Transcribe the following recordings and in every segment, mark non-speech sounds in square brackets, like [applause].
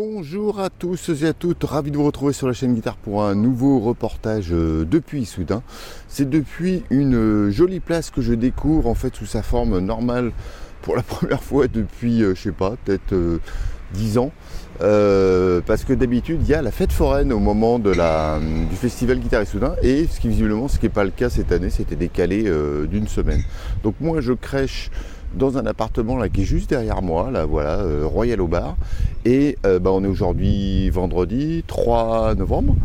Bonjour à tous et à toutes, ravi de vous retrouver sur la chaîne Guitare pour un nouveau reportage euh, depuis Soudain. C'est depuis une euh, jolie place que je découvre en fait sous sa forme normale pour la [laughs] première fois depuis, euh, je sais pas, peut-être 10 ans. parce que d'habitude il y a la fête foraine au moment du festival Guitare et et ce qui visiblement ce qui n'est pas le cas cette année, c'était décalé d'une semaine. Donc moi je crèche dans un appartement là qui est juste derrière moi, là voilà, euh, Royal au bar. Et euh, bah, on est aujourd'hui vendredi 3 novembre.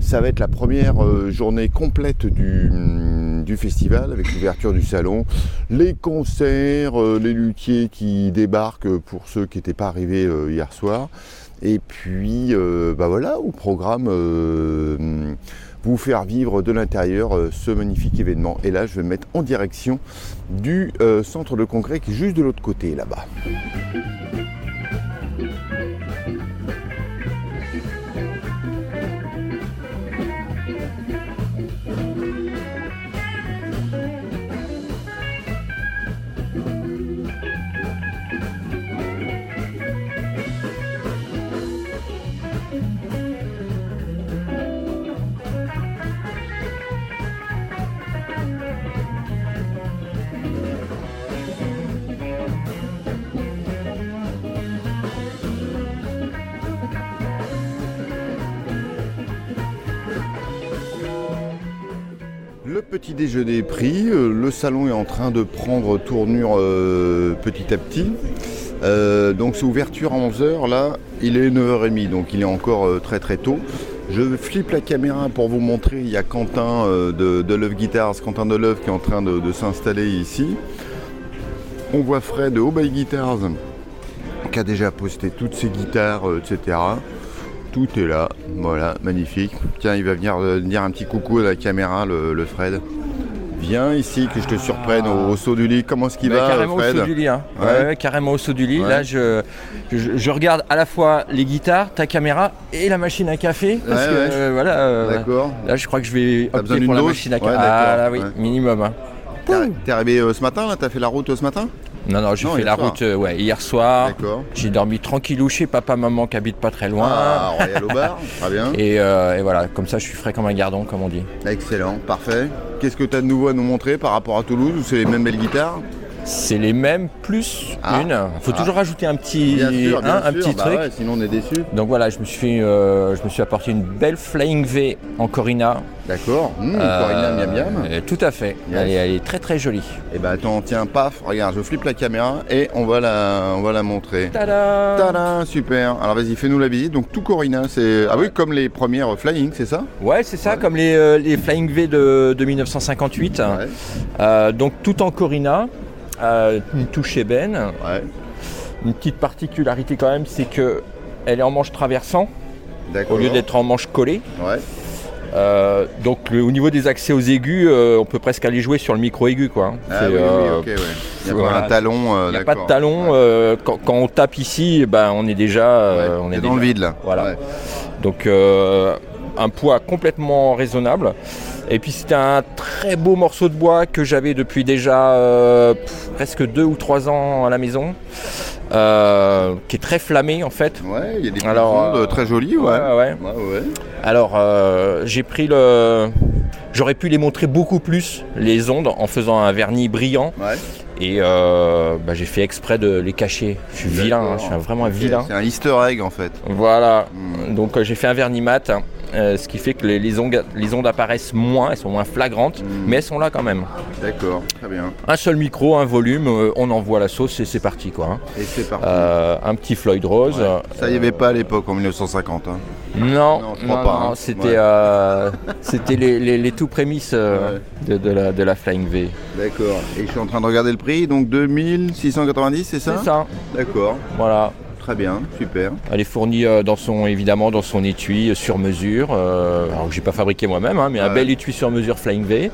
Ça va être la première euh, journée complète du, mm, du festival avec l'ouverture du salon, les concerts, les luthiers qui débarquent pour ceux qui n'étaient pas arrivés hier soir. Et puis bah voilà, au programme vous faire vivre de l'intérieur euh, ce magnifique événement. Et là, je vais me mettre en direction du euh, centre de congrès qui est juste de l'autre côté là-bas. Petit déjeuner pris, euh, le salon est en train de prendre tournure euh, petit à petit. Euh, donc c'est ouverture à 11h, là il est 9h30, donc il est encore très très tôt. Je flippe la caméra pour vous montrer, il y a Quentin de, de Love Guitars, Quentin de Love qui est en train de, s'installer ici. On voit Fred de Oh Guitars qui a déjà posté toutes ses guitares, etc. Tout est là, voilà, magnifique. Tiens, il va venir euh, dire un petit coucou à la caméra, le, Fred. Viens ici que je te surprenne au, saut du lit. Comment est-ce qu'il va Carrément Fred au saut du lit. Hein. Ouais. carrément au saut du lit. Là, je, je, regarde à la fois les guitares, ta caméra et la machine à café. Parce que euh, voilà. Euh, D'accord. Là, je crois que je vais opter pour la machine à café. ah là, oui, minimum. Hein. T'es arrivé ce matin là? T'as fait la route ce matin? Non, non, j'ai fait la route euh, ouais, hier soir. J'ai dormi tranquillou chez papa, maman qui habite pas très loin. Ah, Royal au bar, [laughs] très bien. Euh, et, voilà, comme ça je suis frais comme un gardon, comme on dit. Excellent, parfait. Qu'est-ce que tu as de nouveau à nous montrer par rapport à Toulouse ou c'est les mêmes belles guitares? C'est les mêmes plus ah. une. Il faut toujours rajouter un petit, un petit bah truc. sinon on est déçu. Donc voilà, je me suis, euh, je me suis apporté une belle Flying V en Corina. D'accord. Mmh, Corina miam miam. Euh, tout à fait. Elle, est, très très jolie. Et eh bah ben, attends, tiens, paf, regarde, je flippe la caméra et on va la, on va la montrer. Tada Tada, super. Alors vas-y, fais-nous la visite. Donc tout Corina, c'est ah oui, comme les premières Flying, c'est ça? Ouais, c'est ça, comme les, euh, les, Flying V de, de 1958. donc tout en Corina une touche ébène. Une petite particularité quand même, c'est que elle est en manche traversant au lieu d'être en manche collée. Euh, donc au niveau des accès aux aigus, euh, on peut presque aller jouer sur le micro aigu quoi. Ah il n'y a pas un talon. il n'y a pas de talon. Euh, quand, on tape ici, ben, on est déjà, on est dans le vide là. Voilà. Donc un poids complètement raisonnable. Et puis c'était un très beau morceau de bois que j'avais depuis déjà euh, presque deux ou trois ans à la maison. Euh, qui est très flammé en fait. Ouais, il y a des Alors, euh, très jolis, ouais. ouais, ouais. Alors j'ai pris le. J'aurais pu les montrer beaucoup plus, les ondes, en faisant un vernis brillant. Et bah, j'ai fait exprès de les cacher. Je suis vilain, hein, je suis vraiment un vilain. C'est un easter egg en fait. Voilà. Hmm. Donc j'ai fait un vernis mat. Euh, ce qui fait que les, ondes, les, ondes, apparaissent moins, elles sont moins flagrantes, hmm. mais elles sont là quand même. D'accord, très bien. Un seul micro, un volume, euh, on envoie la sauce et c'est parti quoi. Hein. Et c'est parti. Euh, un petit Floyd Rose. Ça y avait pas à l'époque en 1950. Hein. Non, je crois pas. Hein. C'était, c'était les, les, tout prémices de, la, de la Flying V. D'accord. Et je suis en train de regarder le prix, donc 2690, c'est ça? C'est ça. D'accord. Voilà. Très bien, super. Elle est fournie euh, dans son, évidemment dans son étui euh, sur mesure. Euh, alors que j'ai pas fabriqué moi-même, hein, mais un bel étui sur mesure Flying V.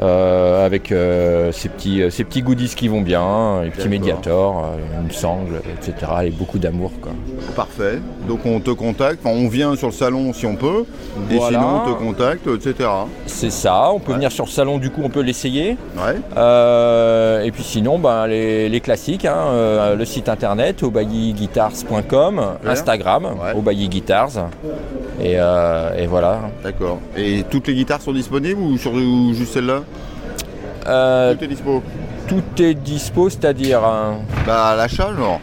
avec ces, petits, petits goodies qui vont bien, les petits médiators, une sangle, etc. Et beaucoup d'amour. Parfait. Donc on te contacte, on vient sur le salon si on peut, et sinon on te contacte, etc. C'est ça, on peut venir sur le salon, du coup on peut l'essayer. Ouais. et puis sinon, ben, les, classiques, hein, le site internet, au Guitare obayguitars.com, Instagram, ouais. Guitars. Et, et voilà. D'accord. Et toutes les guitares sont disponibles ou, sur, juste celle-là? Tout est dispo Tout est dispo, c'est-à-dire. Bah, à l'achat, genre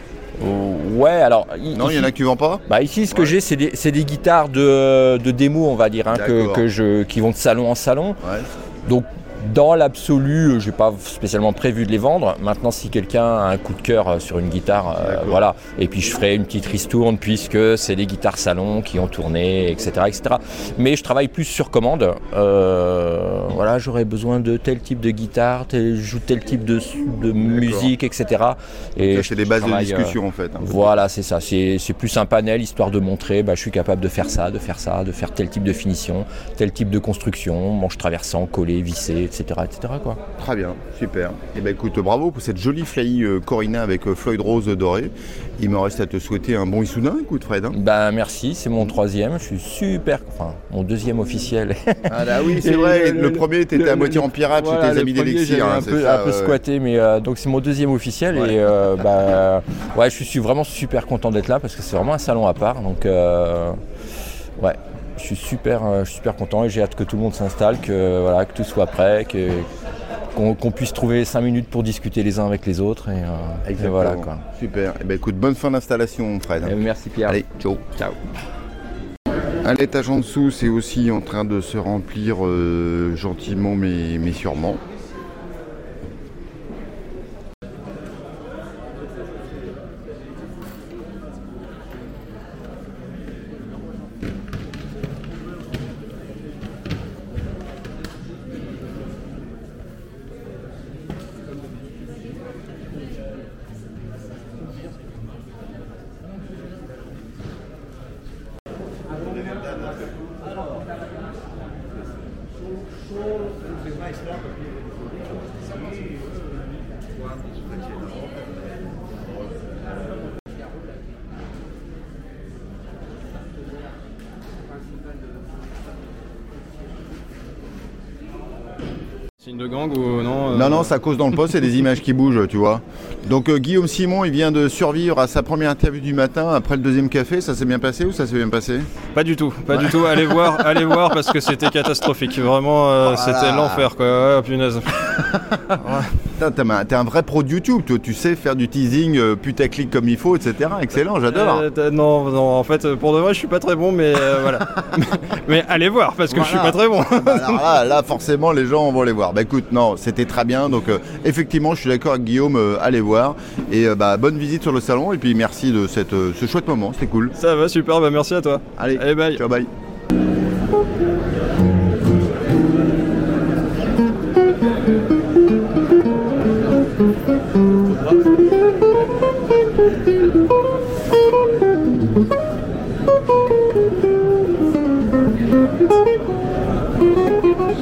Ouais, alors. Non, il y en a qui vendent pas? Bah ici, ce que j'ai, c'est des, guitares de, démo, on va dire, hein, que, je, qui vont de salon en salon. Ouais. Donc dans l'absolu, euh, je n'ai pas spécialement prévu de les vendre. Maintenant, si quelqu'un a un coup de cœur euh, sur une guitare, euh, voilà. Et puis je ferai une petite ristourne puisque c'est des guitares salon qui ont tourné, etc., etc. Mais je travaille plus sur commande. voilà, j'aurais besoin de tel type de guitare, tel, joue tel type de, musique, etc. Et c'est des bases de discussion en fait. Voilà, c'est ça. C'est plus un panel histoire de montrer, bah, je suis capable de faire ça, de faire ça, de faire tel type de finition, tel type de construction, manche traversant, collé, vissé, etc. quoi. Très bien, super. Et eh ben écoute, bravo pour cette jolie fly euh, Corina avec euh, Floyd Rose doré. Il me reste à te souhaiter un bon Issoudun, écoute Fred. Hein. Ben merci, c'est mon troisième, je suis super, enfin mon deuxième officiel. Ah là oui, c'est [laughs] vrai, le, premier tu étais à moitié en pirate chez tes amis. Hein, un, peu, un peu squatté, mais euh, donc c'est mon deuxième officiel et bah, ouais, je suis vraiment super content d'être là parce que c'est vraiment un salon à part, donc ouais, je suis super, euh, super content et j'ai hâte que tout le monde s'installe, que, voilà, que tout soit prêt, qu'on puisse trouver 5 minutes pour discuter les uns avec les autres. Et, euh, voilà, quoi. Super. Eh ben, écoute, bonne fin d'installation, Fred. Merci Pierre. Allez, ciao. Ciao. À l'étage en dessous, c'est aussi en train de se remplir euh, gentiment mais, mais sûrement. Signe de gang ou non euh Non, non, ça cause dans le poste, c'est des images qui bougent, tu vois. Donc euh, Guillaume Simon, il vient de survivre à sa première interview du matin après le deuxième café. Ça s'est bien passé ou ça s'est bien passé? Pas du tout, pas du tout. Allez voir, [laughs] allez voir parce que c'était catastrophique. Vraiment, euh, c'était l'enfer quoi. Ouais, punaise. [laughs] T'es un vrai pro de YouTube, toi. Tu sais faire du teasing putaclic comme il faut, etc. Excellent, j'adore. non, non, en fait, pour de vrai, je suis pas très bon, mais [laughs] voilà. mais, allez voir parce que je suis pas très bon. Bah, là, là, forcément, les gens vont les voir. Bah écoute, non, c'était très bien. Donc euh, effectivement, je suis d'accord avec Guillaume, euh, allez voir. Et euh, bah, bonne visite sur le salon. Et puis merci de cette, ce chouette moment, c'était cool. Ça va, super, bah merci à toi. Allez, allez bye. Ciao, bye.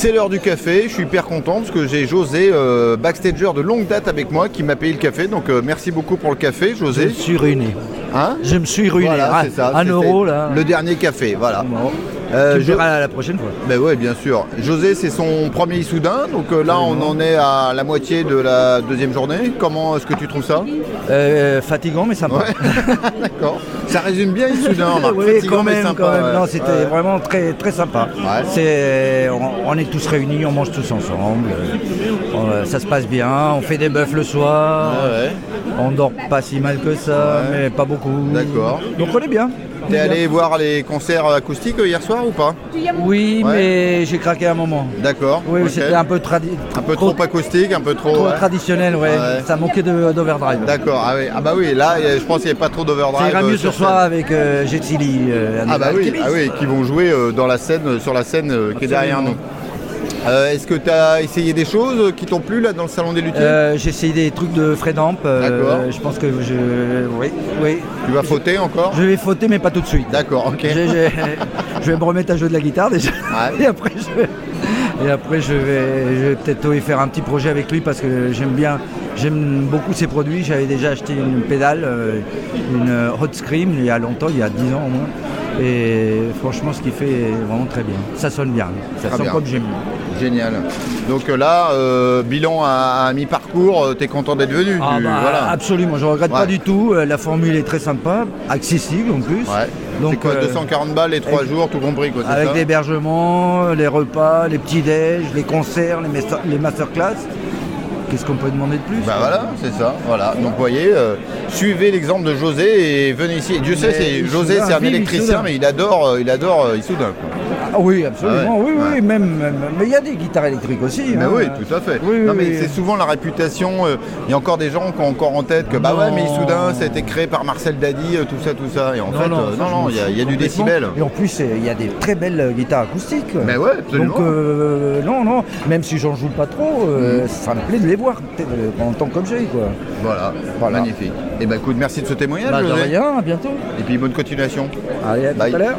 C'est l'heure du café, je suis hyper content parce que j'ai José, euh, backstager de longue date avec moi, qui m'a payé le café. Donc euh, merci beaucoup pour le café, Je me José. suis ruiné. Hein Je me suis ruiné. Voilà, Ah, c'est ça. Un euro là. Le dernier café, voilà. Bon. Euh, tu verras la prochaine fois. Ben ouais, bien sûr. José, c'est son premier Issoudun, donc euh, là on en est à la moitié de la deuxième journée. Comment est-ce que tu trouves ça? Euh, fatigant mais sympa. Ouais, [laughs] d'accord. Ça résume bien Issoudun. [laughs] Oui, Fatigant, quand mais même, sympa, quand même. ouais. Non, c'était Ouais. vraiment très, très sympa. C'est, on, on est tous réunis, on mange tous ensemble. On- ça se passe bien. On fait des bœufs le soir. On dort pas si mal que ça, mais pas beaucoup. D'accord. Donc on est bien. T'es allé voir les concerts acoustiques euh, hier soir ou pas Oui, Ouais. mais j'ai craqué un moment. D'accord. Oui, c'était un peu, Un peu trop acoustique, un peu trop. trop ouais. traditionnel, ouais. Ouais. Ça manquait d'overdrive. D'accord. Ah, oui. ah bah oui, là je pense qu'il n'y avait pas trop d'overdrive. Ça ira euh, mieux sur ce soir avec euh, Jet Silly, euh, Ah bah oui, ah oui, qui vont jouer euh, dans la scène, euh, sur la scène euh, qui est derrière nous. Euh, Est-ce que tu as essayé des choses qui t'ont plu là dans le salon des luthiers? Euh, J'ai essayé des trucs de Fredamp. euh, D'accord. je pense que je. Oui, oui. Tu vas fauter encore? Je vais fauter, mais pas tout de suite. D'accord, ok. Je vais me remettre à jouer de la guitare déjà. Ouais. Et après, je vais, et après, je vais, je vais peut-être faire un petit projet avec lui parce que j'aime bien, j'aime beaucoup ses produits. J'avais déjà acheté une pédale, euh, une Hot Scream il y a longtemps, il y a 10 ans au moins. Et franchement, ce qu'il fait est vraiment très bien. Ça sonne bien. Ça Très sonne bien. comme j'aime. Génial. Donc euh, là, euh, bilan à, à mi-parcours, euh, t'es content d'être venu Ah tu- bah, voilà. Absolument, je regrette Ouais. pas du tout. La formule est très sympa, accessible en plus. Ouais. Donc, quoi, euh, 240 balles les 3 avec- jours, tout compris quoi, Avec l'hébergement, les repas, les petits déj, les concerts, les, master- les masterclass. Qu'est-ce qu'on peut demander de plus? Bah voilà, c'est ça. Voilà. Donc vous voyez, euh, suivez l'exemple de José et venez ici. Dieu sait, José, c'est un électricien, mais il adore, il adore Issoudun. Ah oui, absolument, Ah ouais, oui, oui, ouais. même, même- Mais il y a des guitares électriques aussi. Mais hein. oui, tout à fait. Oui, non, mais oui. c'est souvent la réputation. euh, Il y a encore des gens qui ont encore en tête que bah ouais, mais. Issoudun, ça a été créé par Marcel Dadi, euh, tout ça, tout ça. Et en fait, euh, non, je non, il y a, y du décibel. Et en plus, euh, il y a des très belles euh, guitares acoustiques. Mais ouais, absolument. Donc, euh, non, non, même si j'en joue pas trop, euh, ça me plaît de les voir euh, en tant qu'objet, quoi. Voilà, Voilà. magnifique. Et bah écoute, merci de ce témoignage. Bah, de José. rien, à bientôt. Et puis bonne continuation. Allez, à tout à l'heure.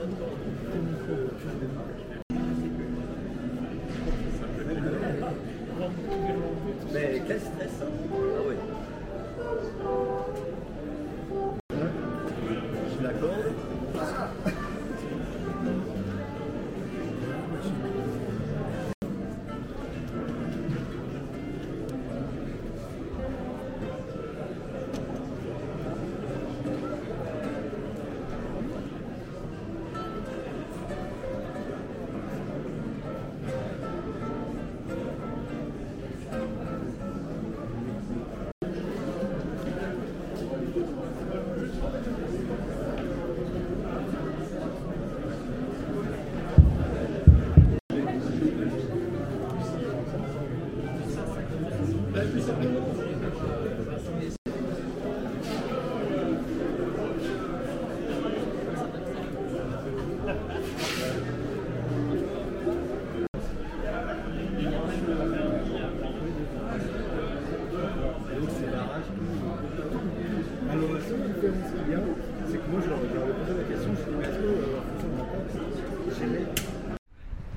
Alors,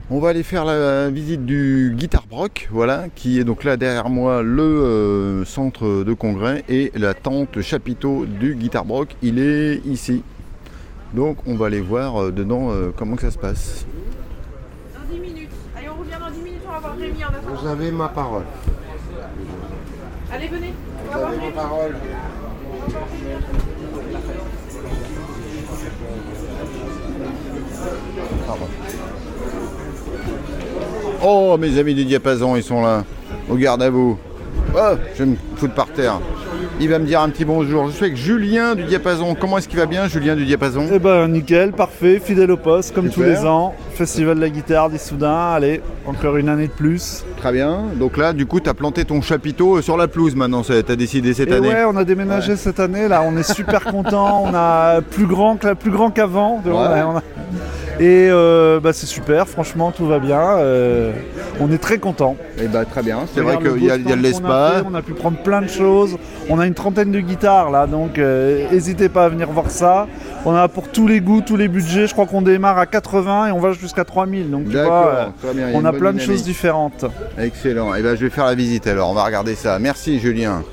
On va aller faire la visite du Guitar Broc, voilà, qui est donc là derrière moi le euh, centre de congrès et la tente chapiteau du Guitar Broc, il est ici. Donc on va aller voir euh, dedans euh, comment que ça se passe. Dans 10 minutes. Allez, on revient dans 10 minutes, on va voir Rémi en attendant. Vous avez ma parole. Allez, venez. On va voir Rémi. parole. Oh mes amis du diapason, ils sont là, au garde à vous. Oh, je vais me foutre par terre. Il va me dire un petit bonjour. Je suis avec Julien du Diapason. Comment est-ce qu'il va bien, Julien du Diapason? Eh ben nickel, parfait, fidèle au poste comme Super. tous les ans. Festival de la guitare d'Issoudun, allez, encore une année de plus. Très bien. Donc là, du coup, tu as planté ton chapiteau euh, sur la pelouse maintenant. Tu as décidé cette Et année. ouais, on a déménagé cette année là, on est super content, on a plus grand plus grand qu'avant. Ouais. A- Et euh, bah, c'est super, franchement tout va bien. euh, on est très content. Eh ben, très bien. C'est vrai qu'il y a, y de l'espace. On a pu prendre plein de choses. On a une trentaine de guitares là, donc euh, n'hésitez pas à venir voir ça. On a pour tous les goûts, tous les budgets. Je crois qu'on démarre à 80 et on va jusqu'à 3000. Donc tu vois, euh, bien. on a plein de choses différentes. Excellent. Et ben, je vais faire la visite alors. On va regarder ça. Merci, Julien.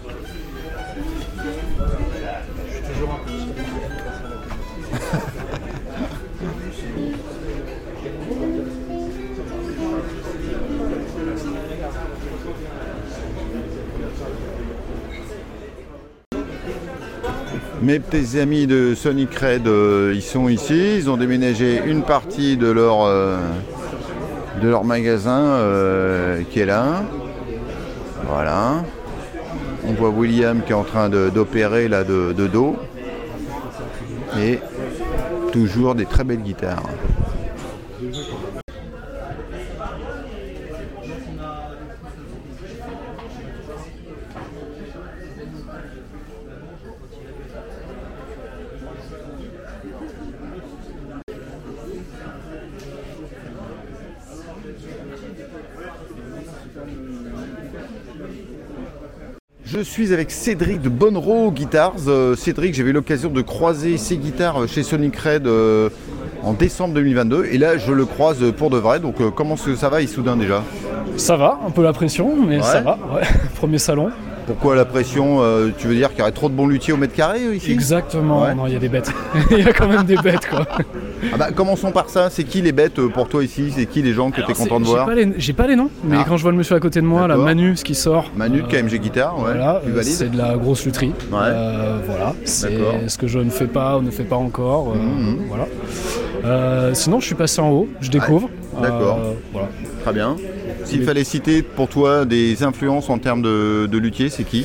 Mes petits amis de Sonic Red, euh, ils sont ici. Ils ont déménagé une partie de leur, euh, magasin euh, qui est là. Voilà. On voit William qui est en train d'opérer là de dos. Et toujours des très belles guitares. Je suis avec Cédric de Bonnereau Guitars. Euh, Cédric, j'avais eu l'occasion de croiser ses guitares chez Sonic Red euh, en décembre 2022. Et là, je le croise pour de vrai. Donc, euh, comment ça va, Issoudun déjà? Ça va, un peu la pression, mais Ouais. ça va. ouais. [laughs] Premier salon. Pourquoi la pression euh, Tu veux dire qu'il y aurait trop de bons luthiers au mètre carré euh, ici? Exactement. Ouais. Non, il y a des bêtes. [laughs] Il y a quand même des bêtes, quoi. [laughs] Ah bah, Commençons par ça. C'est qui les bêtes euh, pour toi ici? C'est qui les gens que tu es content de voir? J'ai pas les noms, mais Ah. quand je vois le monsieur à côté de moi, là. Manu, ce qui sort. Manu de euh, KMG Guitare, ouais. Voilà, c'est de la grosse lutherie. Ouais. Euh, voilà, c'est ce que je ne fais pas ou ne fais pas encore. euh, Mhm. Voilà. Sinon, je suis passé en haut, je découvre. d'accord. Voilà. Très bien. S'il fallait citer pour toi des influences en termes de, de luthier, c'est qui?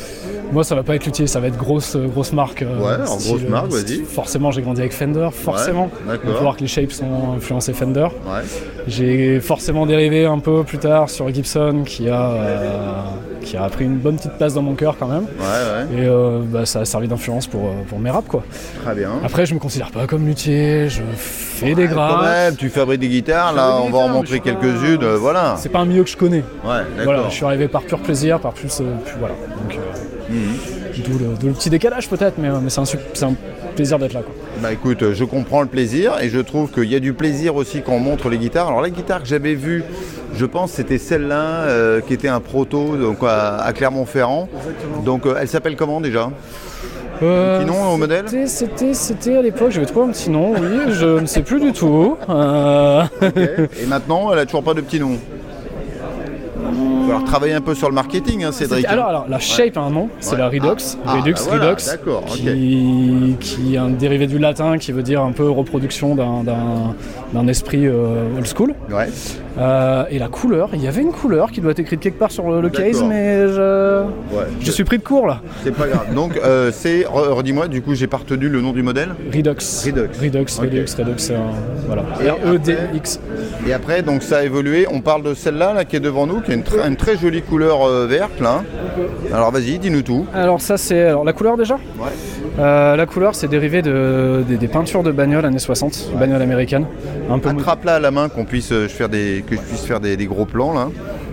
Moi, ça va pas être luthier, ça va être grosse, euh, grosse marque. euh, Ouais, style, grosse euh, marque, vas-y. Forcément, j'ai grandi avec Fender, forcément. d'accord. Il faut voir que les shapes sont influencés Fender. Ouais. J'ai forcément dérivé un peu plus tard sur Gibson qui a, euh, qui a pris une bonne petite place dans mon cœur quand même. Ouais, ouais. Et euh, bah, ça a servi d'influence pour, pour mes raps quoi. Très bien. Après je me considère pas comme luthier, je fais des Quand graves. même, tu fabriques des guitares, Je là on va en montrer pas- quelques-unes, voilà. C'est pas un milieu que je connais. Ouais, Voilà, d'accord. je suis arrivé par pur plaisir, par plus, euh, plus- voilà. Donc, d'où, le, d'où le petit décalage peut-être, mais, mais c'est, un, su- c'est un plaisir d'être là. Quoi. Bah écoute, euh, je comprends le plaisir et je trouve qu'il y a du plaisir aussi quand on montre les guitares. Alors la guitare que j'avais vue, je pense c'était celle-là euh, qui était un proto donc, à, à Clermont-Ferrand. Donc euh, elle s'appelle comment déjà? Euh, Petit nom au modèle? c'était, c'était, c'était à l'époque, j'avais trouvé un petit nom, oui, je ne sais plus du tout. Euh, Et maintenant, elle a toujours pas de petit nom? Va falloir travailler un peu sur le marketing, hein, Cédric. Alors, alors, la shape a un nom, c'est Ouais. la Redux, Ah, Redux, ah, bah voilà, Redux, d'accord, ok. qui, qui est un dérivé du latin qui veut dire un peu reproduction d'un, esprit euh, old school. Ouais. Euh, et la couleur, il y avait une couleur qui doit être écrite quelque part sur le, le case, mais je, Ouais. je suis pris de court là. C'est pas grave. Donc euh, c'est, re- redis-moi, du coup j'ai pas retenu le nom du modèle. Redux. Redux. Redux, Ok. Redux, Redux. Voilà. Et R-E-D-X. Et après, donc ça a évolué. On parle de celle-là là, qui est devant nous, qui a une, tr- une très jolie couleur euh, verte là. Alors vas-y, dis-nous tout. Alors, ça, c'est. Alors, la couleur déjà Ouais. Euh, La couleur, c'est dérivé de, des, des peintures de bagnoles années 60, bagnoles américaines. Un peu. Attrape-la à la main qu'on puisse euh, faire des, que je puisse faire des, des gros plans là.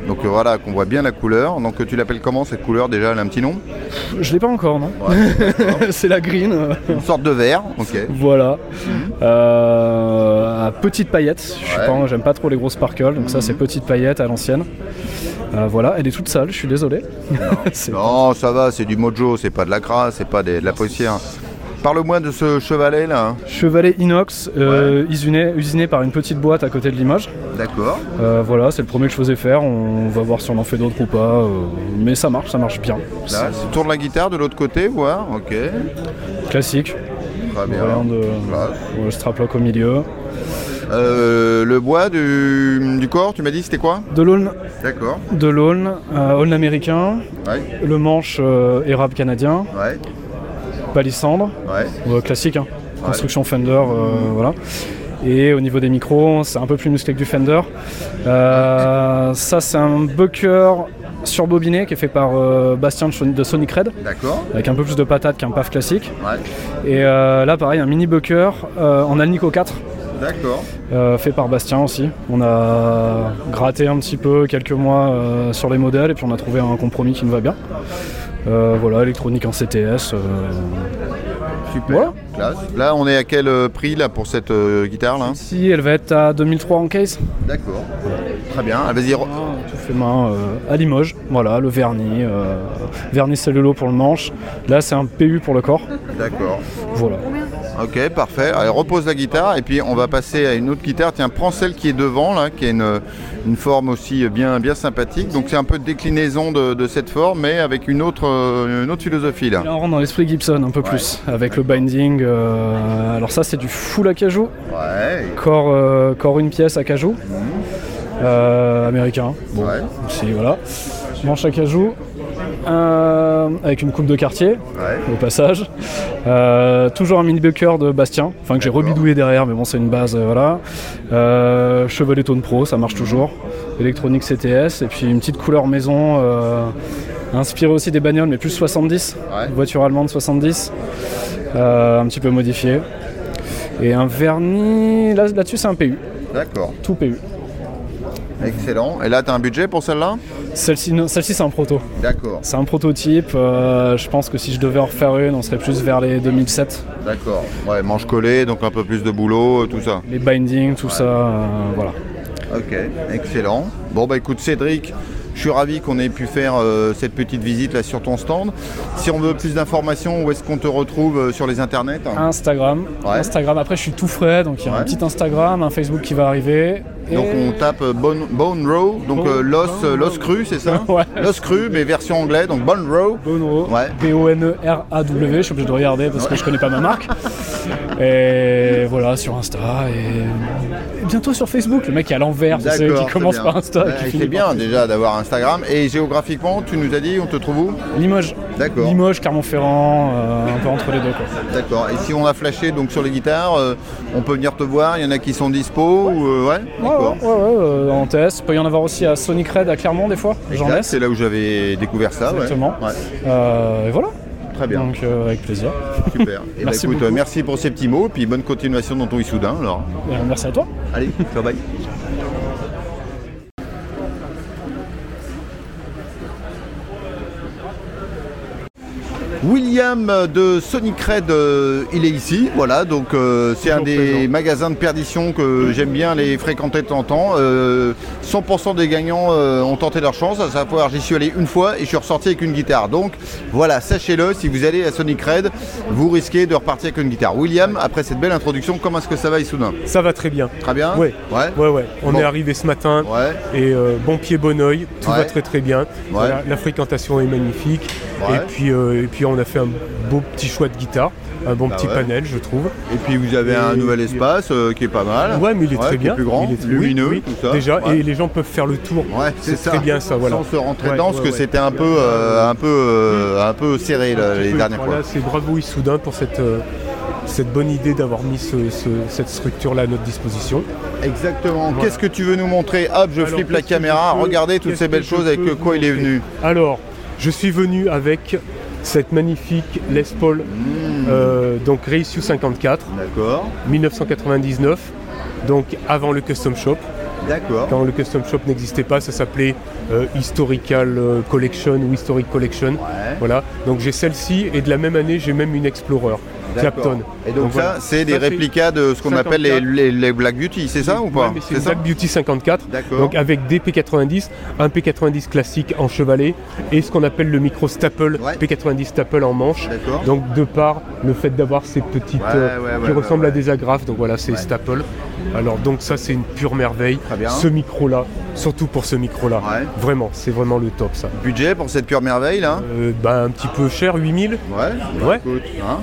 Donc voilà, qu'on voit bien la couleur. Donc tu l'appelles comment cette couleur déjà Elle a un petit nom? Je l'ai pas encore, non [laughs] C'est la green. Une sorte de vert. Ok. Voilà. Euh, à petites paillettes. Je suis Ouais. pas- J'aime pas trop les grosses sparkles, donc ça c'est petites paillettes à l'ancienne. Euh, voilà, elle est toute sale, je suis désolé. [laughs] Non, ça va, c'est du mojo, c'est pas de la crasse, c'est pas des- de la poussière. Parle-moi de ce chevalet là. Chevalet inox, euh, usiné, usiné par une petite boîte à côté de Limoges. D'accord. Euh, voilà, c'est le premier que je faisais faire. On va voir si on en fait d'autres ou pas. euh, mais ça marche, ça marche bien. Là, tu tournes la guitare de l'autre côté, voir. Ok. Classique. Très bien. Rien de. Voilà. straplock au milieu. Euh, le bois du, du corps, tu m'as dit c'était quoi De l'aulne, D'accord. de l'aulne, euh, aulne américain, Ouais. le manche euh, érable canadien, Ouais. palissandre, Ouais. classique, hein. construction Fender, voilà. Et au niveau des micros, c'est un peu plus musclé que du Fender. Ça, c'est un Bucker surbobiné qui est fait par euh, Bastien de Son- de Sonic Red, D'accord. avec un peu plus de patate qu'un PAF classique. Ouais. Et euh, là, pareil, un mini Bucker euh, en Alnico 4. D'accord. Euh, fait par Bastien aussi. On a gratté un petit peu quelques mois euh, sur les modèles et puis on a trouvé un compromis qui nous va bien. Euh, voilà, électronique en CTS. Super. Voilà. Classe. Là, on est à quel prix là pour cette guitare là? Ici, elle va être à 2003 en case. D'accord. Très bien. Ah, Vas-y. re- Tout fait main à Limoges. Voilà, le vernis. vernis cellulo pour le manche. Là, c'est un PU pour le corps. D'accord. Voilà. Ok, parfait. Allez, repose la guitare et puis on va passer à une autre guitare. Tiens, prends celle qui est devant là, qui a une, une forme aussi bien, bien sympathique. Donc c'est un peu de déclinaison de, de cette forme, mais avec une autre, euh, une autre philosophie là. Là, on rentre dans l'esprit Gibson un peu plus, avec le binding. euh, alors ça, c'est du full acajou. Ouais. Corps, euh, corps une pièce acajou. Euh, américain. Bon, Ouais. voilà. Manche acajou. Euh, avec une coupe de quartier, Ouais. au passage. Euh, toujours un mini bucker de Bastien, enfin que j'ai rebidouillé derrière, mais bon, c'est une base, euh, voilà. Chevalet Tone Pro, ça marche toujours. Électronique CTS, et puis une petite couleur maison, inspirée aussi des bagnoles, mais plus 70, Ouais. voiture allemande 70, euh, un petit peu modifiée. Et un vernis, là- là-dessus c'est un PU, D'accord. tout PU. Excellent. Et là, tu as un budget pour celle-là? Celle-ci, non, celle-ci c'est un proto. D'accord. C'est un prototype, euh, je pense que si je devais en refaire une, on serait plus vers les 2007. D'accord. Ouais, manche collée, donc un peu plus de boulot, tout ça. Les bindings, tout ça, euh, voilà. Ok, excellent. Bon bah écoute Cédric, je suis ravi qu'on ait pu faire euh, cette petite visite là sur ton stand. Si on veut plus d'informations, où est-ce qu'on te retrouve euh, sur les internets? Instagram. Ouais. Instagram, après je suis tout frais, donc il y a Ouais. un petit Instagram, un Facebook qui va arriver. Et- Donc on tape euh, Bone, Bone Row, donc euh, l'os euh, l'os cru, c'est ça? [laughs] Ouais. L'os cru, mais version anglais, donc Bone Row. Bono, Ouais. B-O-N-E-R-A-W, je suis obligé de regarder parce que je connais pas ma marque. [laughs] Et voilà, sur Insta et, et bientôt sur Facebook. Le mec est à l'envers, tu sais, qui commence par Insta. et Ouais, qui c'est bien par- déjà d'avoir Instagram. Et géographiquement, tu nous as dit, on te trouve où? Limoges. D'accord. Limoges, Clermont-Ferrand, euh, un peu entre les deux. Quoi. D'accord. Et si on a flashé donc sur les guitares, euh, on peut venir te voir. Il y en a qui sont dispo ou euh, ouais? Ouais, Ouais, ouais, ouais, euh, en test. Il peut y en avoir aussi à Sonic Red à Clermont des fois. J'en laisse. C'est là où j'avais découvert ça. Exactement. Euh, et voilà. Très bien. Donc euh, avec plaisir. Super. [laughs] Et Merci écoute, beaucoup. euh, merci pour ces petits mots, puis bonne continuation dans ton Issoudun. Alors, Euh, merci à toi. allez, bye bye. William de Sonic Red, euh, il est ici, voilà, donc euh, c'est un des magasins de perdition que j'aime bien les fréquenter de temps en temps. Euh, 100% des gagnants euh, ont tenté leur chance, à savoir j'y suis allé une fois et je suis ressorti avec une guitare. Donc voilà, sachez-le, si vous allez à Sonic Red, vous risquez de repartir avec une guitare. William, après cette belle introduction, comment est-ce que ça va Issoudun Ça va très bien. Très bien? Ouais. Ouais Ouais, ouais. On Bon. est arrivé ce matin Ouais. et euh, bon pied, bon oeil. Tout Ouais. va très très bien. Voilà, la fréquentation est magnifique. Ouais. Et, puis, euh, et puis on a fait un beau petit choix de guitare. Un bon Bah petit ouais. panel, je trouve. Et puis vous avez un nouvel espace euh, qui est pas mal. Ouais, mais il est très bien. plus grand, Il est- lumineux, oui, oui, tout ça. Déjà, Ouais. et les gens peuvent faire le tour. Ouais, c'est très bien ça, voilà. Sans se rentrer dedans, parce que c'était un peu, euh, un peu, euh, un peu serré là, les Oui, dernières voilà, fois. c'est bravo Issoudun pour cette, cette bonne idée d'avoir mis ce- ce- cette structure-là à notre disposition. Exactement. Voilà. Qu'est-ce que tu veux nous montrer? Hop, je Alors, flippe la caméra. peux- Regardez toutes ces belles choses avec peux quoi il est venu. Alors, je suis venu avec cette magnifique Les Paul, Mmh. euh, donc Reissue 54, D'accord. 1999, donc avant le Custom Shop. D'accord. Quand le Custom Shop n'existait pas, ça s'appelait euh, Historical euh, Collection ou Historic Collection. Ouais. Voilà, donc j'ai celle-ci et de la même année, j'ai même une Explorer. Clapton. Et donc, ça, voilà. c'est des réplicas de ce qu'on appelle les, 54. les- les Black Beauty, c'est ça ou pas c'est Black Beauty 54. D'accord. Donc avec des P90, un P90 classique en chevalet et ce qu'on appelle le micro staple, Ouais. P90 staple en manche. Donc de par le fait d'avoir ces petites Ouais, euh, qui ressemblent à des agrafes, donc voilà c'est staple. Alors donc ça c'est une pure merveille. Ce micro là, surtout pour ce micro-là. Ouais. Vraiment, c'est vraiment le top ça. Budget pour cette pure merveille là Euh, bah, un petit peu cher, 8000. Ouais. Ouais. Écoute, hein.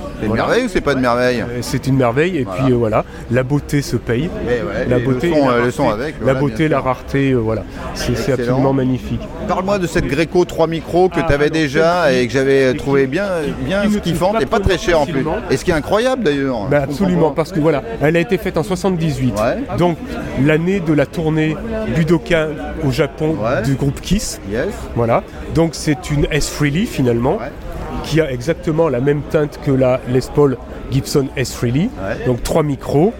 Merveille ou c'est pas de merveille Euh, C'est une merveille et Voilà. puis euh, voilà, la beauté se paye. Ouais, la beauté, le et son, la euh, le rareté. son avec. la voilà, beauté, bien la rareté, euh, voilà, c'est absolument magnifique. Parle-moi de cette Greco 3 micros que Ah, tu avais déjà et que j'avais trouvé bien, bien kiffante et pas très cher en plus. Et ce qui est incroyable d'ailleurs. Bah, absolument, parce que voilà, elle a été faite en 78. Ouais. Donc l'année de la tournée Budokan au Japon Ouais. du groupe Kiss. Yes. Voilà. Donc c'est une S Freely finalement, Ouais. Qui a exactement la même teinte que la Les Paul Gibson S Freely. Ouais. Donc trois micros.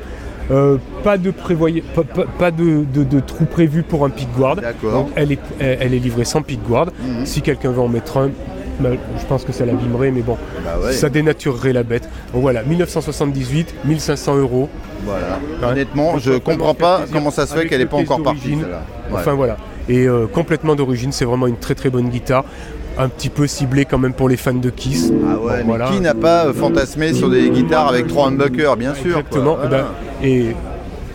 Euh, pas de prévoy- pas, pas- pas de, de- de trou prévu pour un pickguard. D'accord. Donc elle est, elle, elle est livrée sans pickguard. Mhm. Si quelqu'un veut en mettre un, bah, je pense que ça l'abîmerait, mais bon, Bah ouais. ça dénaturerait la bête. Donc voilà, 1978, 1500 euros. Voilà. Honnêtement, je comprends pas comment ça se fait qu'elle n'est pas encore partie. Ouais. Enfin voilà. Et euh, complètement d'origine, c'est vraiment une très très bonne guitare. Un petit peu ciblée quand même pour les fans de Kiss. Ah ouais, mais Voilà. qui n'a pas euh, fantasmé sur des guitares avec trois humbuckers, bien sûr. quoi. Exactement. Voilà. Ben, et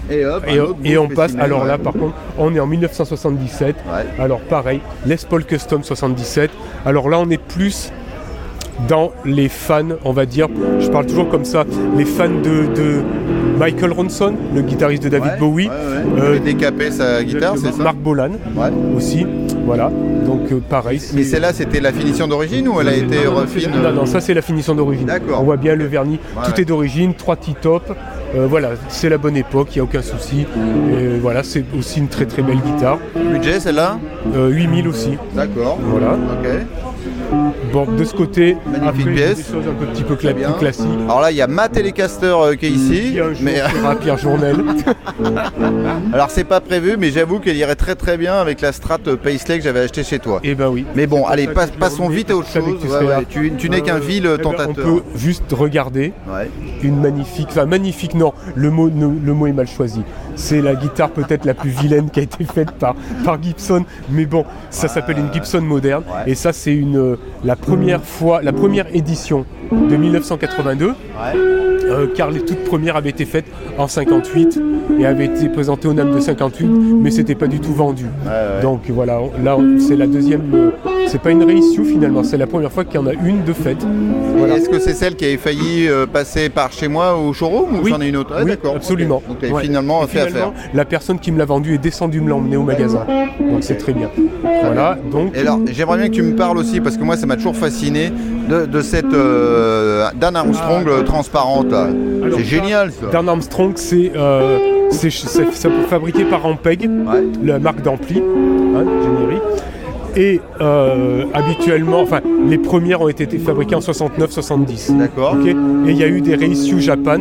Et hop, et, on passe, spécimen, alors ouais. là par contre, on est en 1977. Ouais. Alors pareil, Les Paul Custom 77. Alors là on est plus dans les fans, on va dire, je parle toujours comme ça, les fans de, de Michael Ronson, le guitariste de David Ouais, Bowie. ouais, ouais. Euh, décapé sa guitare, c'est ça Marc Bolan aussi. Voilà. Donc euh, pareil. Mais celle-là, c'était la finition d'origine ou elle a été non, non, refine c'est- Non, non, ça c'est la finition d'origine. D'accord. On voit bien le vernis. Tout est d'origine, trois T-top. Euh, voilà, c'est la bonne époque, il n'y a aucun souci. Et voilà, c'est aussi une très très belle guitare. Budget, celle-là Euh, 8000 aussi. D'accord. Voilà. Ok. Bon, de ce côté, Magnifique après, pièce. des choses un petit peu cla- Très bien. plus classiques. Alors là, il y a ma Telecaster euh, qui est Qui ici. un jour Mais sera Pierre Journel. [laughs] alors, c'est pas prévu, mais j'avoue qu'elle irait très très bien avec la Strat Paisley que j'avais acheté chez toi. Et ben oui. Mais bon, allez, passons vite à autre chose. tu Ouais, serais ouais, là. tu tu n'es qu'un Euh, vil eh ben, tentateur. On peut juste regarder Ouais. une magnifique, enfin magnifique non, le mot, le mot est mal choisi. C'est la guitare peut-être la plus vilaine qui a été faite par, par Gibson, mais bon, ça s'appelle une Gibson moderne, Ouais. et ça c'est une euh, la première fois, la première édition de 1982, Ouais. euh, car les toutes premières avaient été faites en 58 et avaient été présentées au NAM de 58, mais c'était pas du tout vendu. Ouais. Donc voilà, là c'est la deuxième, euh, c'est pas une reissue finalement, c'est la première fois qu'il y en a une de faite. Voilà. Est-ce que c'est celle qui avait failli euh, passer par chez moi au showroom ou Oui. c'en est une autre? Ah, Oui, d'accord. absolument. Donc Ouais. finalement fait La personne qui me l'a vendu est descendue me l'emmener au magasin. Donc c'est très bien. Voilà, donc Et alors, j'aimerais bien que tu me parles aussi, parce que moi, ça m'a toujours fasciné, de, de cette euh, Dan Armstrong euh, transparente. C'est génial, ça. Dan Armstrong, c'est euh, c'est fabriqué par Ampeg, Ouais. la marque d'ampli, hein, générique. Et euh, habituellement, enfin, les premières ont été fabriquées en 69-70. D'accord. Et il y a eu des reissue Japan,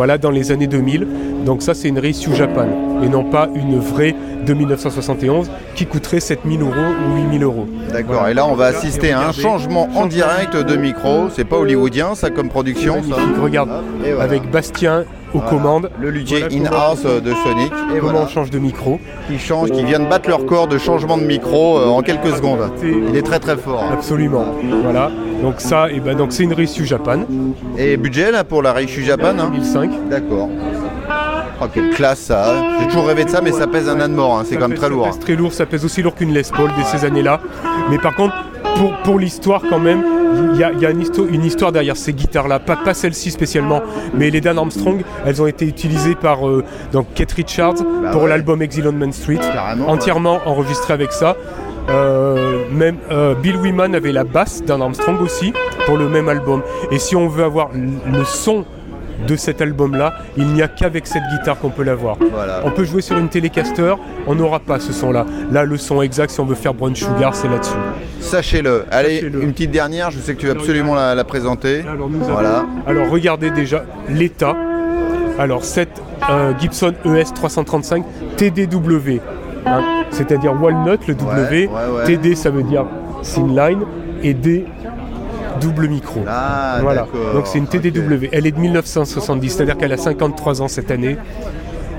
voilà, dans les années 2000. Donc ça, c'est une reissue Japan et non pas une vraie de 1971 qui coûterait 7000 euros ou 8000 euros. D'accord. Et là, on va assister à un changement en direct de micro. C'est pas hollywoodien, ça, comme production, ça. Regarde, voilà. avec Bastien aux Voilà. commandes. Le luthier Voilà in-house de Sonic. Et Comment voilà. on change de micro Qui change, qui vient de battre leur corps de changement de micro euh, en quelques secondes. Il est très très fort. hein. Absolument. Voilà. Donc ça, et ben donc c'est une reissue Japan, Et budget là pour la Reissue Japan hein 2005. D'accord. Oh, quelle classe ça. hein. J'ai toujours rêvé de ça, mais ça pèse un âne mort. hein. C'est Ça quand même très ça lourd. pèse très lourd, ça pèse aussi lourd qu'une Les Paul dès ces années-là. Mais par contre, pour, pour l'histoire quand même, il y a, il y a une, histo- une histoire derrière ces guitares-là. Pas, pas celle-ci spécialement, mais les Dan Armstrong, elles ont été utilisées par euh, donc Keith Richards pour ouais. l'album Exile on Main Street, Carrément, entièrement enregistré avec ça. Euh, même euh, Bill Wyman avait la basse Dan Armstrong aussi pour le même album. Et si on veut avoir le son de cet album-là, il n'y a qu'avec cette guitare qu'on peut l'avoir. Voilà. On peut jouer sur une Telecaster, on n'aura pas ce son-là. Là, le son exact, si on veut faire Brown Sugar, c'est là-dessus. Sachez-le. Allez, une petite dernière. Je sais que tu veux absolument la, la présenter. Alors, nous avons- Voilà. Alors, regardez déjà l'état. Alors, cette euh, Gibson ES 335 TDW, hein, c'est-à-dire Walnut, le W. Ouais, ouais, ouais. TD, ça veut dire Thin Line, et D, double micro. Ah, voilà. Donc, c'est une. TDW. Elle est de 1970, c'est-à-dire qu'elle a 53 ans cette année.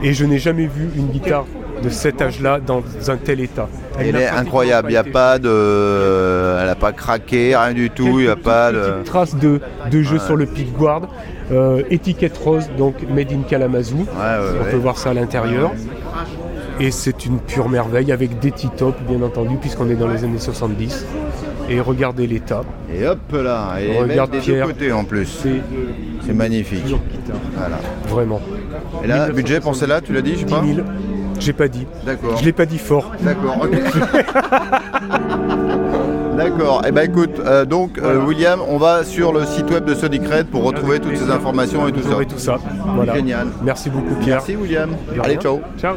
Et je n'ai jamais vu une guitare de cet âge-là dans un tel état. Elle est incroyable. Il n'y a pas de. Elle n'a pas craqué, rien du tout. Il n'y a pas de. traces de, de jeu Ouais. sur le pickguard. Euh, étiquette rose, donc made in Kalamazoo. Ouais, ouais, On peut voir ça à l'intérieur. Et c'est une pure merveille avec des T-top, bien entendu, puisqu'on est dans les années 70. Et regardez l'état. Et hop là, et Regarde des deux côtés en plus. C'est magnifique. Voilà. Vraiment. Et là, budget pour celle-là, tu l'as dit, je sais pas 10 000. J'ai pas dit. D'accord. Je l'ai pas dit fort. D'accord, ok. [laughs] D'accord. Eh ben écoute, euh, donc euh, William, on va sur le site web de Sonic Red pour retrouver toutes ces informations et tout ça. tout ça. Voilà. Génial. Merci beaucoup Pierre. Merci William. Allez, ciao. Ciao.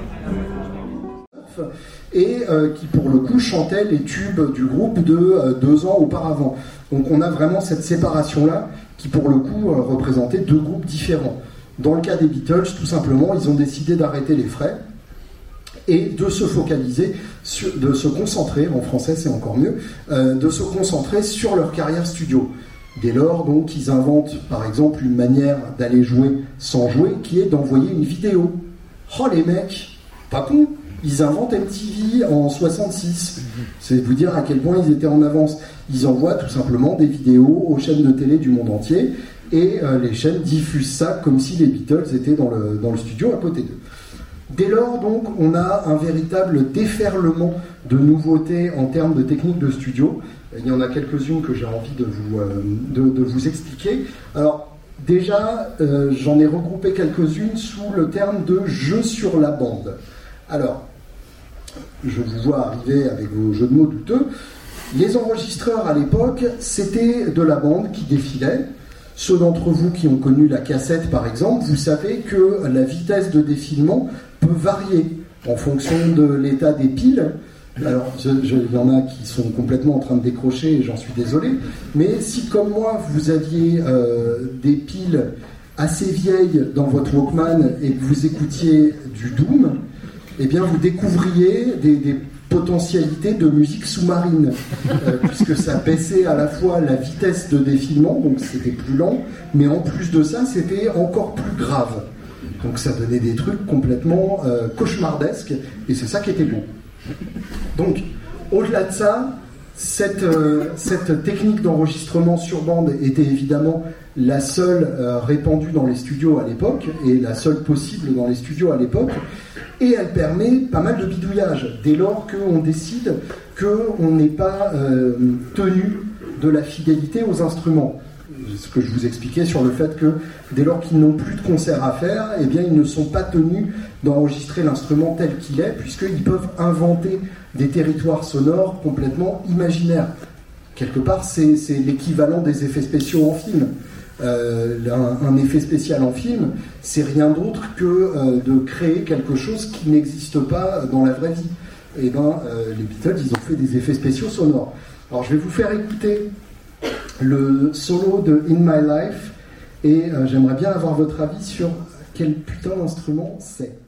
Et euh, qui pour le coup chantait les tubes du groupe de euh, deux ans auparavant. Donc on a vraiment cette séparation-là qui pour le coup euh, représentait deux groupes différents. Dans le cas des Beatles, tout simplement, ils ont décidé d'arrêter les frais et de se focaliser, de se concentrer, en français c'est encore mieux, de se concentrer sur leur carrière studio. Dès lors, donc, ils inventent par exemple une manière d'aller jouer sans jouer, qui est d'envoyer une vidéo. Oh les mecs, pas con, ils inventent MTV en 66. C'est vous dire à quel point ils étaient en avance. Ils envoient tout simplement des vidéos aux chaînes de télé du monde entier et euh, les chaînes diffusent ça comme si les Beatles étaient dans le, dans le studio à côté d'eux. Dès lors, donc, on a un véritable déferlement de nouveautés en termes de techniques de studio. Il y en a quelques-unes que j'ai envie de vous, euh, de, vous expliquer. Alors, déjà, euh, j'en ai regroupé quelques-unes sous le terme de jeu sur la bande. Alors, je vous vois arriver avec vos jeux de mots douteux. Les enregistreurs à l'époque, c'était de la bande qui défilait. Ceux d'entre vous qui ont connu la cassette, par exemple, vous savez que la vitesse de défilement peut varier en fonction de l'état des piles. Alors, il y en a qui sont complètement en train de décrocher, et j'en suis désolé. Mais si, comme moi, vous aviez euh, des piles assez vieilles dans votre Walkman et que vous écoutiez du Doom, eh bien, vous découvriez des, des potentialités de musique sous-marine, euh, [laughs] puisque ça baissait à la fois la vitesse de défilement, donc c'était plus lent, mais en plus de ça, c'était encore plus grave. Donc ça donnait des trucs complètement euh, cauchemardesques, et c'est ça qui était bon. Donc, au-delà de ça, cette, euh, cette technique d'enregistrement sur bande était évidemment la seule euh, répandue dans les studios à l'époque et la seule possible dans les studios à l'époque. Et elle permet pas mal de bidouillage dès lors qu'on décide qu'on n'est pas euh, tenu de la fidélité aux instruments. Ce que je vous expliquais sur le fait que dès lors qu'ils n'ont plus de concert à faire, eh bien ils ne sont pas tenus d'enregistrer l'instrument tel qu'il est, puisqu'ils peuvent inventer des territoires sonores complètement imaginaires. Quelque part, c'est l'équivalent des effets spéciaux en film. Euh, un, effet spécial en film, c'est rien d'autre que euh, de créer quelque chose qui n'existe pas dans la vraie vie. Et ben, euh, les Beatles, ils ont fait des effets spéciaux sonores. Alors, je vais vous faire écouter le solo de In My Life et euh, j'aimerais bien avoir votre avis sur quel putain d'instrument c'est.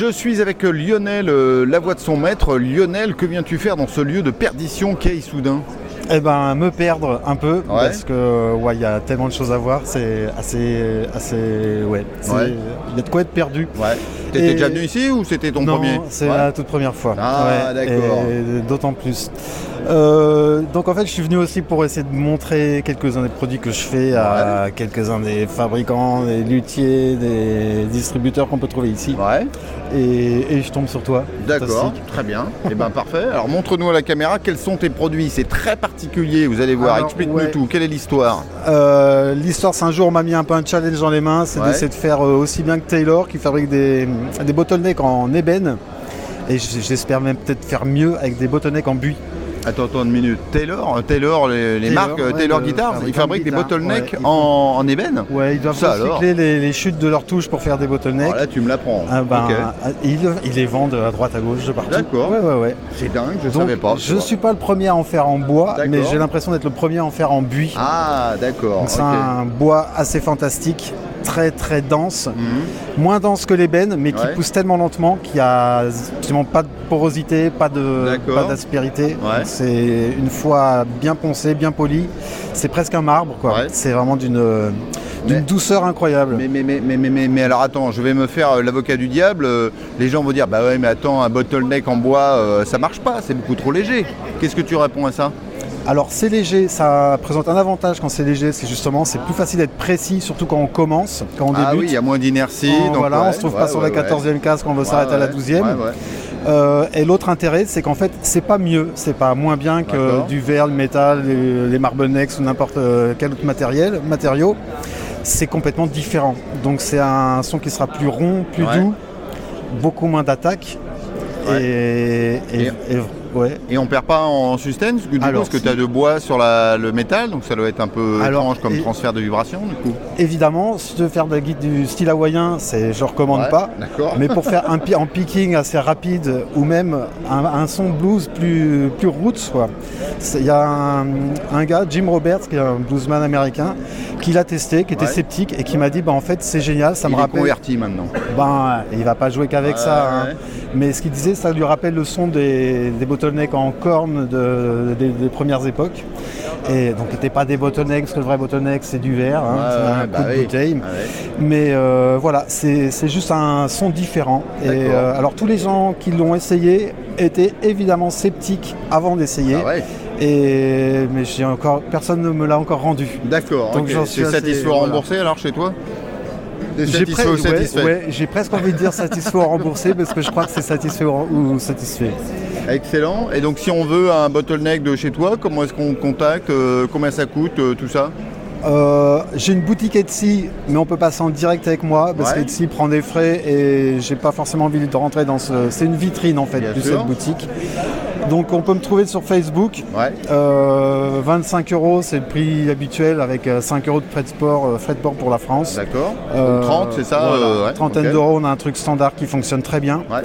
Je suis avec Lionel, euh, la voix de son maître. Lionel, que viens-tu faire dans ce lieu de perdition qu'est Issoudun? Eh ben, me perdre un peu parce que ouais, il y a tellement de choses à voir, c'est assez, assez, ouais, il y a de quoi être perdu. Ouais. T'étais déjà venu ici ou c'était ton non, premier C'est Ouais. la toute première fois. Ah, Ouais, d'accord. D'autant plus. Euh, donc en fait, je suis venu aussi pour essayer de montrer quelques-uns des produits que je fais à quelques-uns des fabricants, des luthiers, des distributeurs qu'on peut trouver ici. Ouais. Et, et je tombe sur toi. D'accord, très bien. Et ben parfait. Alors montre-nous à la caméra quels sont tes produits. C'est très particulier, vous allez voir. Explique-nous ouais. tout. Quelle est l'histoire? Euh, L'histoire, c'est un jour, on m'a mis un peu un challenge dans les mains, c'est d'essayer de faire euh, aussi bien que Taylor, qui fabrique des, des bottlenecks en ébène. Et j'espère même peut-être faire mieux avec des bottlenecks en buis. Attends, attends une minute. Taylor, euh, Taylor les, les Taylor, marques euh, ouais, Taylor Guitars, ils fabriquent de des bottlenecks ouais, en, en ébène Ouais, ils doivent Ça recycler les, les chutes de leurs touches pour faire des bottlenecks. Alors là, tu me l'apprends. Ah ben, ah, ils, ils les vendent à droite à gauche de partout. D'accord. Ouais, ouais, ouais. C'est dingue, je Donc, savais pas. Je vois. suis pas le premier à en faire en bois, mais j'ai l'impression d'être le premier à en faire en buis. Ah, d'accord. C'est un bois assez fantastique, très très dense, Mhm. moins dense que l'ébène, mais qui Ouais. pousse tellement lentement qu'il n'y a absolument pas de porosité, pas d'aspérité. Ouais. C'est une fois bien poncé, bien poli, c'est presque un marbre quoi. Ouais. C'est vraiment d'une douceur incroyable. Mais, mais, mais, mais, mais, mais, mais alors attends, je vais me faire euh, l'avocat du diable. euh, les gens vont dire bah ouais mais attends un bottleneck en bois euh, ça marche pas, c'est beaucoup trop léger. Qu'est-ce que tu réponds à ça? Alors c'est léger, ça présente un avantage quand c'est léger, c'est justement c'est plus facile d'être précis, surtout quand on commence, quand on Ah débute. oui, il y a moins d'inertie. On- donc voilà, on ouais, se trouve ouais, pas sur la 14e case quand on veut s'arrêter à la ouais. 12e. Ouais, ouais. Euh, et l'autre intérêt, c'est qu'en fait, c'est pas mieux, c'est pas moins bien que du verre, le métal, les, les Marblenex ou n'importe euh, quel autre matériel, matériau. C'est complètement différent. Donc c'est un son qui sera plus rond, plus doux, beaucoup moins d'attaque. Ouais. Et, et- Et- et- ouais. Et on perd pas en sustain du coup, Alors, parce que tu as de bois sur la- le métal, donc ça doit être un peu Alors, étrange comme et- transfert de vibration du coup. Évidemment, si tu veux faire de la guide du style hawaïen, c'est, je recommande Ouais, pas. Mais pour faire un pi- picking assez rapide ou même un, un son blues plus, plus roots, Il y a un, un gars, Jim Roberts, qui est un bluesman américain, qui l'a testé, qui était Ouais. sceptique et qui m'a dit bah, en fait c'est génial, ça Il me est rappelle. converti maintenant. Ben, il va pas jouer qu'avec ça. hein. Mais ce qu'il disait, ça lui rappelle le son des, des bottlenecks en corne de- des, des premières époques. Et donc, c'était pas des bottlenecks, parce que le vrai bottleneck, c'est du verre, hein, Ouais, c'est un bah coup de bouteille. Ah ouais. Mais euh, voilà, c'est juste un son différent. Et euh, alors, tous les gens qui l'ont essayé étaient évidemment sceptiques avant d'essayer. Ah ouais. Et mais j'ai encore, personne ne me l'a encore rendu. D'accord. Donc, ok. j'en suis assez- voilà. remboursé alors chez toi? Satisfait pre- ou ouais, satisfait ouais, j'ai presque envie de dire satisfait ou remboursé parce que je crois que c'est satisfait ou ou satisfait. Excellent. Et donc si on veut un bottleneck de chez toi, comment est-ce qu'on contacte euh, Combien ça coûte euh, Tout ça? Euh, j'ai une boutique Etsy, mais on peut passer en direct avec moi parce Ouais. qu'Etsy prend des frais et j'ai pas forcément envie de rentrer dans ce. C'est une vitrine en fait Bien de sûr. cette boutique. Donc on peut me trouver sur Facebook. Ouais. Euh, 25 euros, c'est le prix habituel avec euh, 5 euros de frais de sport, euh, frais de port pour la France. D'accord. Euh, Donc 30, c'est ça voilà. euh, ouais, Trentaine ok. d'euros, on a un truc standard qui fonctionne très bien. Ouais.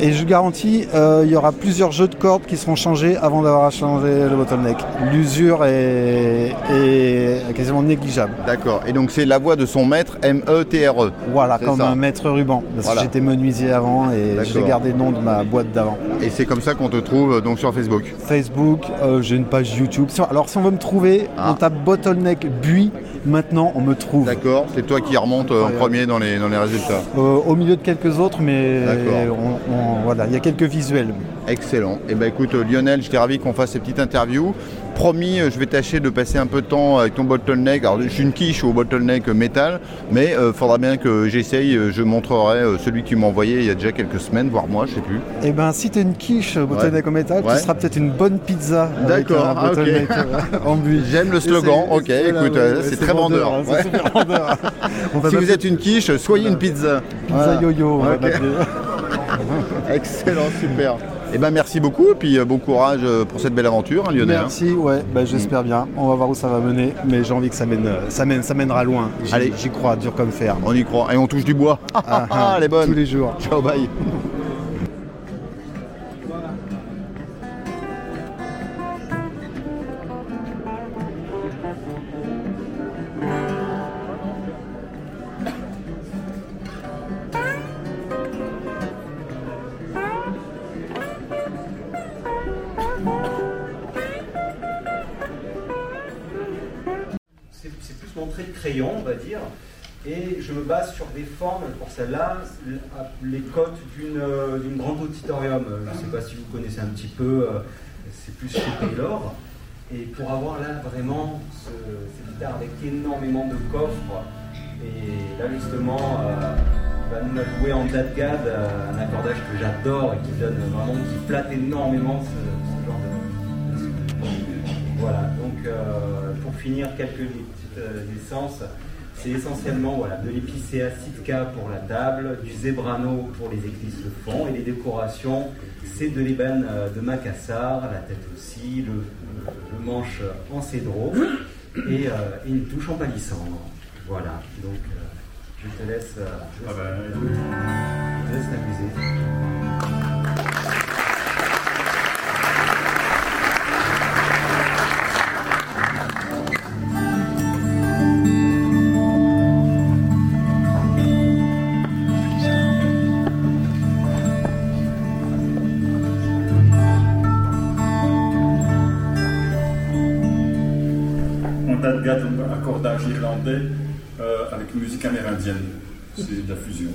Et je garantis, euh, il y aura plusieurs jeux de cordes qui seront changés avant d'avoir à changer le bottleneck. L'usure est, est quasiment négligeable. D'accord. Et donc c'est la voix de son maître M-E-T-R-E. Voilà, C'est comme ça. un maître ruban. Parce Voilà. que j'étais menuisier avant et j'ai gardé le nom de ma boîte d'avant. Et c'est comme ça qu'on te trouve euh, donc sur Facebook. Facebook, euh, j'ai une page YouTube. Alors si on veut me trouver, Ah. on tape bottleneck buis. Maintenant, on me trouve. D'accord. C'est toi qui remonte euh, en premier dans les, dans les résultats. Euh, au milieu de quelques autres, mais D'accord. on- on- voilà, il y a quelques visuels. Excellent. Et ben écoute euh, Lionel, j'étais ravi qu'on fasse ces petites interviews. Promis, euh, je vais tâcher de passer un peu de temps avec ton bottleneck. Alors je suis une quiche au bottleneck euh, métal, mais il faudra bien que j'essaye. Euh, Je montrerai euh, celui que tu m'as envoyé il y a déjà quelques semaines, voire mois, je sais plus. Et ben si t'es une quiche euh, bottleneck en métal, Ouais. tu seras peut-être une bonne pizza. D'accord, ah, ok. bottleneck, euh, en [laughs] buis. J'aime le slogan, ok, écoute, euh, ouais, c'est très vendeur. hein, c'est Ouais. super vendeur. [laughs] On va Si vous êtes une quiche, soyez une pizza. Pizza Voilà. yo-yo. [laughs] Excellent, super. Et ben merci beaucoup et puis euh, bon courage euh, pour cette belle aventure, hein, Lionel. Merci, ouais, bah, Mm. j'espère bien. On va voir où ça va mener, mais j'ai envie que ça mène, euh, ça mène, ça mènera loin. J'y- Allez. j'y crois, dur comme fer. On y croit et on touche du bois. Ah, ah, [laughs] Elle est bonne. Tous les jours. Ciao, bye. Formes, pour celle-là, les côtes d'une euh, grande auditorium. Euh, Je ne sais pas si vous connaissez un petit peu. euh, c'est plus chez Taylor. Et pour avoir là vraiment ce, cette guitare avec énormément de coffres, et là justement, euh, il va nous la jouer en dadgad, un accordage que j'adore et qui donne vraiment, qui flatte énormément ce, genre de. Voilà, donc pour finir, quelques petites essences. C'est essentiellement voilà, de l'épicéa Sitka pour la table, du zebrano pour les éclisses de fond et les décorations, c'est de l'ébène euh, de Macassar, la tête aussi, le, manche en cédro et, euh, et une touche en palissandre. Voilà, donc euh, je te laisse, euh, je te laisse t'amuser. C'est de la fusion.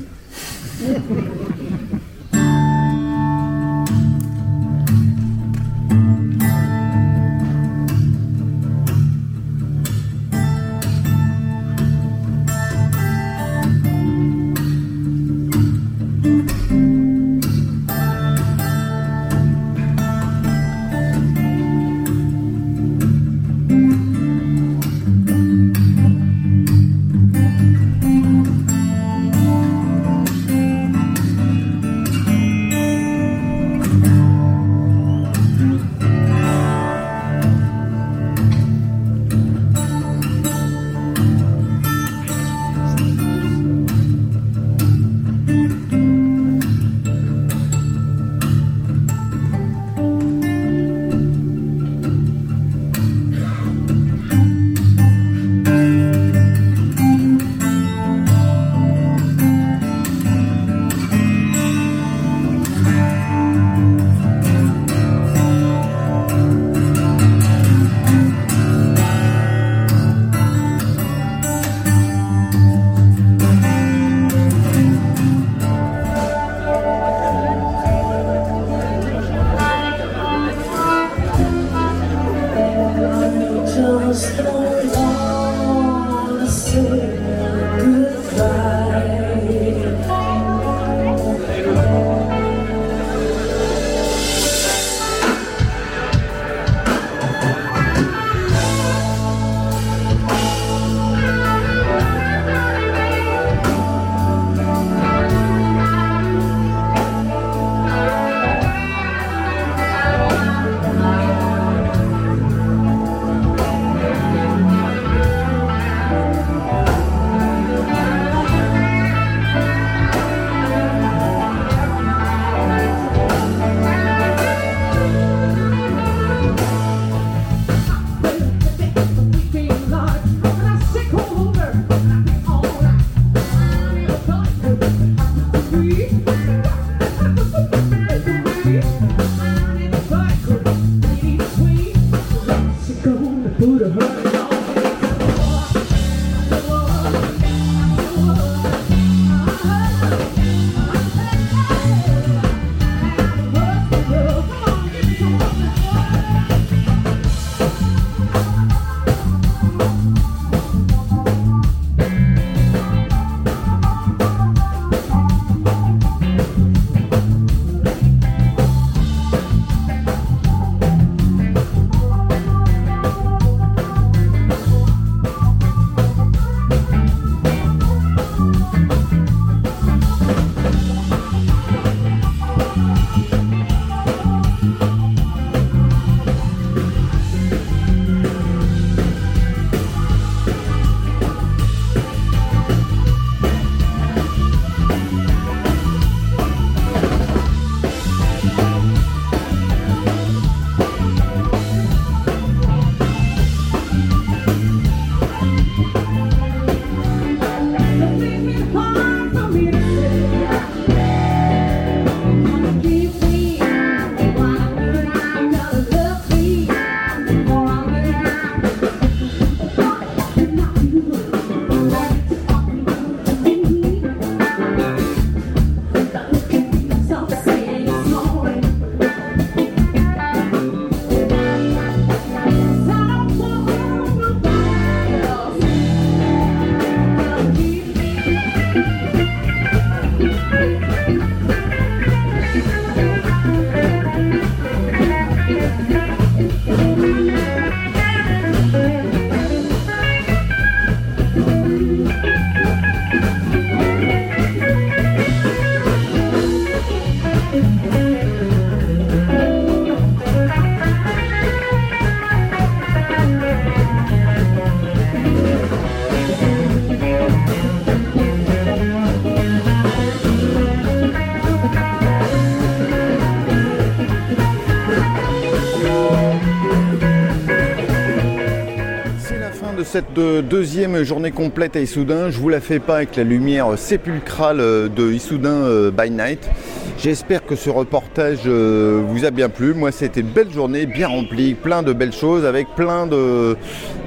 Cette euh, deuxième journée complète à Issoudun. Je vous la fais pas avec la lumière sépulcrale euh, de Issoudun euh, by night. J'espère que ce reportage vous a bien plu. Moi, c'était une belle journée, bien remplie, plein de belles choses, avec plein de,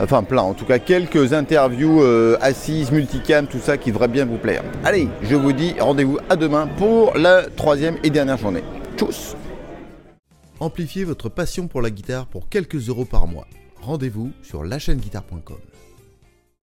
enfin plein, en tout cas quelques interviews assises, multicam, tout ça qui devrait bien vous plaire. Allez, je vous dis rendez-vous à demain pour la troisième et dernière journée. Tchuss Amplifiez votre passion pour la guitare pour quelques euros par mois. Rendez-vous sur lachaîneguitare.com.